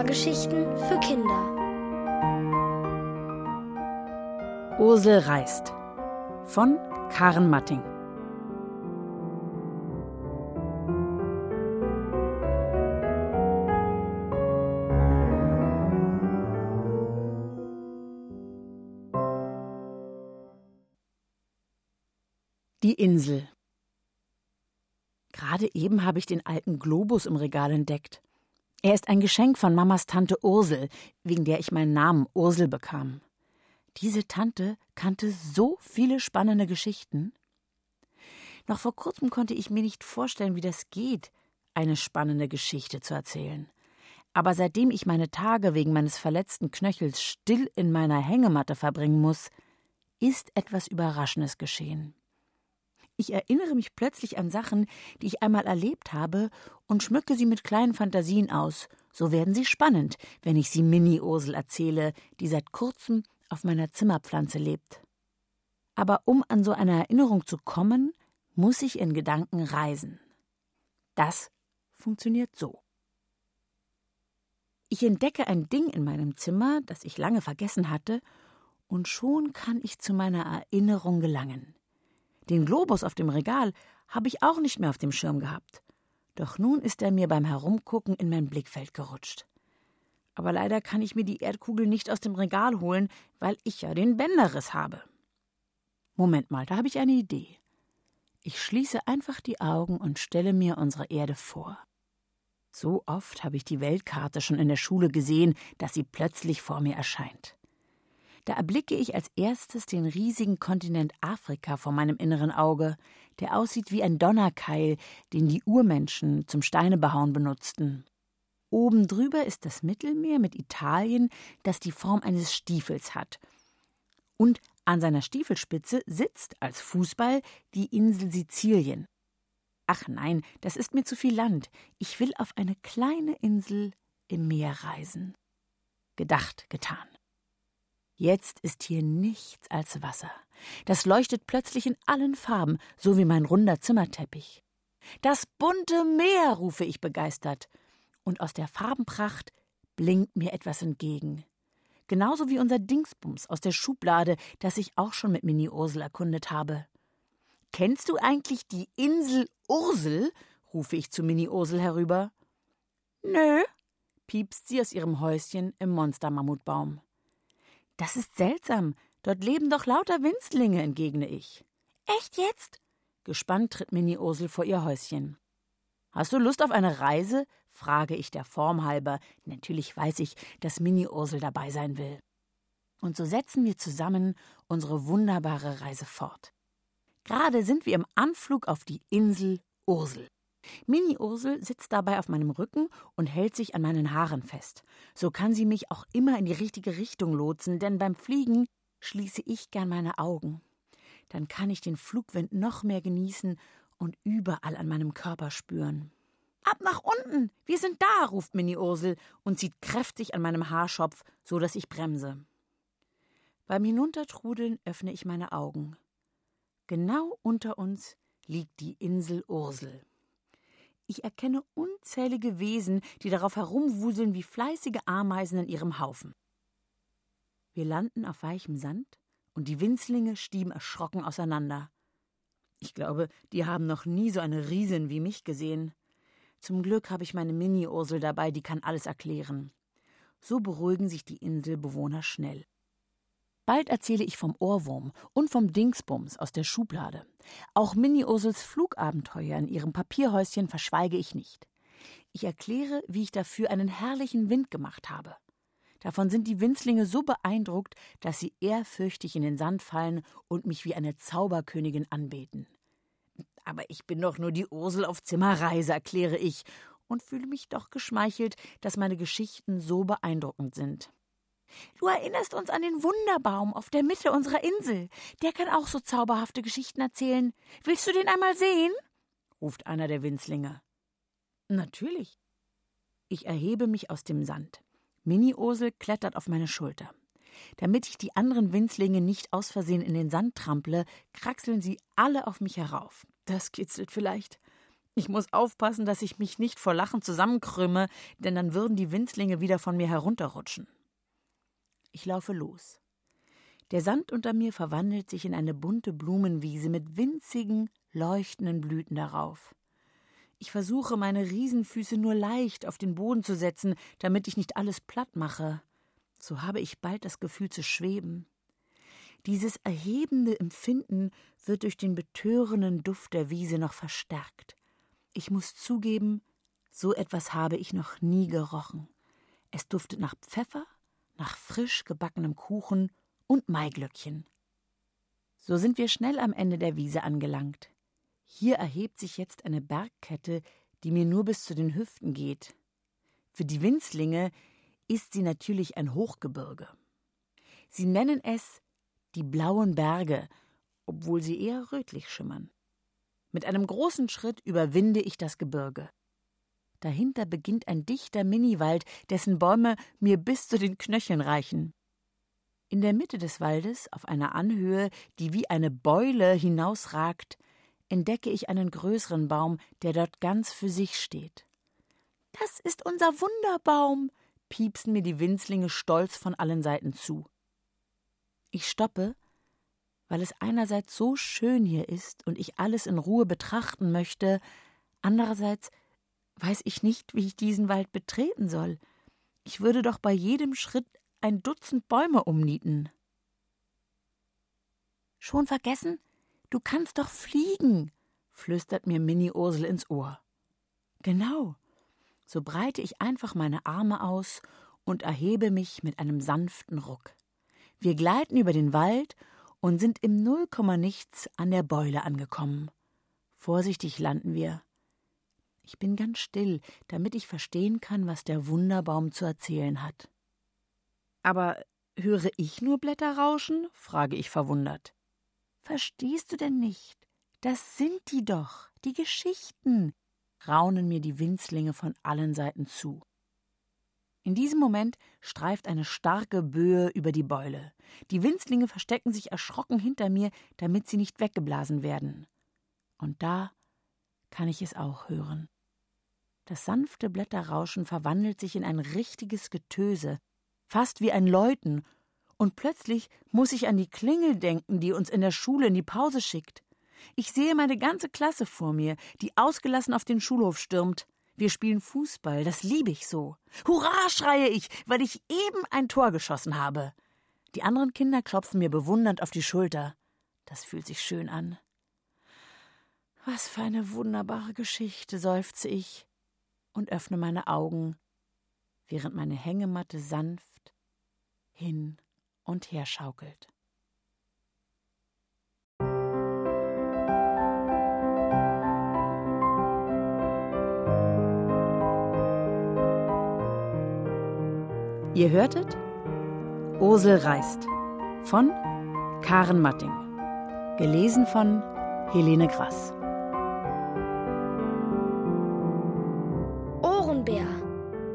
Hörgeschichten für Kinder. Ursel reist von Karen Matting. Die Insel. Gerade eben habe ich den alten Globus im Regal entdeckt. Er ist ein Geschenk von Mamas Tante Ursel, wegen der ich meinen Namen Ursel bekam. Diese Tante kannte so viele spannende Geschichten. Noch vor kurzem konnte ich mir nicht vorstellen, wie das geht, eine spannende Geschichte zu erzählen. Aber seitdem ich meine Tage wegen meines verletzten Knöchels still in meiner Hängematte verbringen muss, ist etwas Überraschendes geschehen. Ich erinnere mich plötzlich an Sachen, die ich einmal erlebt habe, und schmücke sie mit kleinen Fantasien aus. So werden sie spannend, wenn ich sie Mini-Ursel erzähle, die seit kurzem auf meiner Zimmerpflanze lebt. Aber um an so eine Erinnerung zu kommen, muss ich in Gedanken reisen. Das funktioniert so. Ich entdecke ein Ding in meinem Zimmer, das ich lange vergessen hatte, und schon kann ich zu meiner Erinnerung gelangen. Den Globus auf dem Regal habe ich auch nicht mehr auf dem Schirm gehabt. Doch nun ist er mir beim Herumgucken in mein Blickfeld gerutscht. Aber leider kann ich mir die Erdkugel nicht aus dem Regal holen, weil ich ja den Bänderriss habe. Moment mal, da habe ich eine Idee. Ich schließe einfach die Augen und stelle mir unsere Erde vor. So oft habe ich die Weltkarte schon in der Schule gesehen, dass sie plötzlich vor mir erscheint. Da erblicke ich als erstes den riesigen Kontinent Afrika vor meinem inneren Auge, der aussieht wie ein Donnerkeil, den die Urmenschen zum Steinebehauen benutzten. Oben drüber ist das Mittelmeer mit Italien, das die Form eines Stiefels hat. Und an seiner Stiefelspitze sitzt als Fußball die Insel Sizilien. Ach nein, das ist mir zu viel Land. Ich will auf eine kleine Insel im Meer reisen. Gedacht, getan. Jetzt ist hier nichts als Wasser. Das leuchtet plötzlich in allen Farben, so wie mein runder Zimmerteppich. Das bunte Meer, rufe ich begeistert. Und aus der Farbenpracht blinkt mir etwas entgegen. Genauso wie unser Dingsbums aus der Schublade, das ich auch schon mit Mini Ursel erkundet habe. Kennst du eigentlich die Insel Ursel? rufe ich zu Mini Ursel herüber. Nö, piepst sie aus ihrem Häuschen im Monstermammutbaum. Das ist seltsam. Dort leben doch lauter Winzlinge, entgegne ich. Echt jetzt? Gespannt tritt Mini Ursel vor ihr Häuschen. Hast du Lust auf eine Reise? frage ich der Form halber. Natürlich weiß ich, dass Mini Ursel dabei sein will. Und so setzen wir zusammen unsere wunderbare Reise fort. Gerade sind wir im Anflug auf die Insel Ursel. Mini-Ursel sitzt dabei auf meinem Rücken und hält sich an meinen Haaren fest. So kann sie mich auch immer in die richtige Richtung lotsen, denn beim Fliegen schließe ich gern meine Augen. Dann kann ich den Flugwind noch mehr genießen und überall an meinem Körper spüren. Ab nach unten! Wir sind da! ruft Mini-Ursel und zieht kräftig an meinem Haarschopf, so dass ich bremse. Beim Hinuntertrudeln öffne ich meine Augen. Genau unter uns liegt die Insel Ursel. Ich erkenne unzählige Wesen, die darauf herumwuseln wie fleißige Ameisen in ihrem Haufen. Wir landen auf weichem Sand und die Winzlinge stieben erschrocken auseinander. Ich glaube, die haben noch nie so eine Riesin wie mich gesehen. Zum Glück habe ich meine Mini-Ursel dabei, die kann alles erklären. So beruhigen sich die Inselbewohner schnell. Bald erzähle ich vom Ohrwurm und vom Dingsbums aus der Schublade. Auch Mini-Ursels Flugabenteuer in ihrem Papierhäuschen verschweige ich nicht. Ich erkläre, wie ich dafür einen herrlichen Wind gemacht habe. Davon sind die Winzlinge so beeindruckt, dass sie ehrfürchtig in den Sand fallen und mich wie eine Zauberkönigin anbeten. Aber ich bin doch nur die Ursel auf Zimmerreise, erkläre ich, und fühle mich doch geschmeichelt, dass meine Geschichten so beeindruckend sind. Du erinnerst uns an den Wunderbaum auf der Mitte unserer Insel. Der kann auch so zauberhafte Geschichten erzählen. Willst du den einmal sehen? ruft einer der Winzlinge. Natürlich. Ich erhebe mich aus dem Sand. Mini-Ursel klettert auf meine Schulter. Damit ich die anderen Winzlinge nicht aus Versehen in den Sand trample, kraxeln sie alle auf mich herauf. Das kitzelt vielleicht. Ich muss aufpassen, dass ich mich nicht vor Lachen zusammenkrümme, denn dann würden die Winzlinge wieder von mir herunterrutschen. Ich laufe los. Der Sand unter mir verwandelt sich in eine bunte Blumenwiese mit winzigen, leuchtenden Blüten darauf. Ich versuche, meine Riesenfüße nur leicht auf den Boden zu setzen, damit ich nicht alles platt mache. So habe ich bald das Gefühl zu schweben. Dieses erhebende Empfinden wird durch den betörenden Duft der Wiese noch verstärkt. Ich muss zugeben, so etwas habe ich noch nie gerochen. Es duftet nach Pfeffer, nach frisch gebackenem Kuchen und Maiglöckchen. So sind wir schnell am Ende der Wiese angelangt. Hier erhebt sich jetzt eine Bergkette, die mir nur bis zu den Hüften geht. Für die Winzlinge ist sie natürlich ein Hochgebirge. Sie nennen es die blauen Berge, obwohl sie eher rötlich schimmern. Mit einem großen Schritt überwinde ich das Gebirge. Dahinter beginnt ein dichter Miniwald, dessen Bäume mir bis zu den Knöcheln reichen. In der Mitte des Waldes, auf einer Anhöhe, die wie eine Beule hinausragt, entdecke ich einen größeren Baum, der dort ganz für sich steht. Das ist unser Wunderbaum, piepsen mir die Winzlinge stolz von allen Seiten zu. Ich stoppe, weil es einerseits so schön hier ist und ich alles in Ruhe betrachten möchte, andererseits weiß ich nicht, wie ich diesen Wald betreten soll. Ich würde doch bei jedem Schritt ein Dutzend Bäume umnieten. Schon vergessen? Du kannst doch fliegen, flüstert mir Minnie Ursel ins Ohr. Genau. So breite ich einfach meine Arme aus und erhebe mich mit einem sanften Ruck. Wir gleiten über den Wald und sind im Nullkommanichts an der Beule angekommen. Vorsichtig landen wir. Ich bin ganz still, damit ich verstehen kann, was der Wunderbaum zu erzählen hat. Aber höre ich nur Blätter rauschen? frage ich verwundert. Verstehst du denn nicht? Das sind die doch, die Geschichten, raunen mir die Winzlinge von allen Seiten zu. In diesem Moment streift eine starke Böe über die Beule. Die Winzlinge verstecken sich erschrocken hinter mir, damit sie nicht weggeblasen werden. Und da kann ich es auch hören. Das sanfte Blätterrauschen verwandelt sich in ein richtiges Getöse, fast wie ein Läuten, und plötzlich muss ich an die Klingel denken, die uns in der Schule in die Pause schickt. Ich sehe meine ganze Klasse vor mir, die ausgelassen auf den Schulhof stürmt. Wir spielen Fußball, das liebe ich so. Hurra, schreie ich, weil ich eben ein Tor geschossen habe. Die anderen Kinder klopfen mir bewundernd auf die Schulter. Das fühlt sich schön an. Was für eine wunderbare Geschichte, seufze ich und öffne meine Augen, während meine Hängematte sanft hin und her schaukelt. Ihr hörtet Ursel reist von Karen Matting. Gelesen von Helene Grass.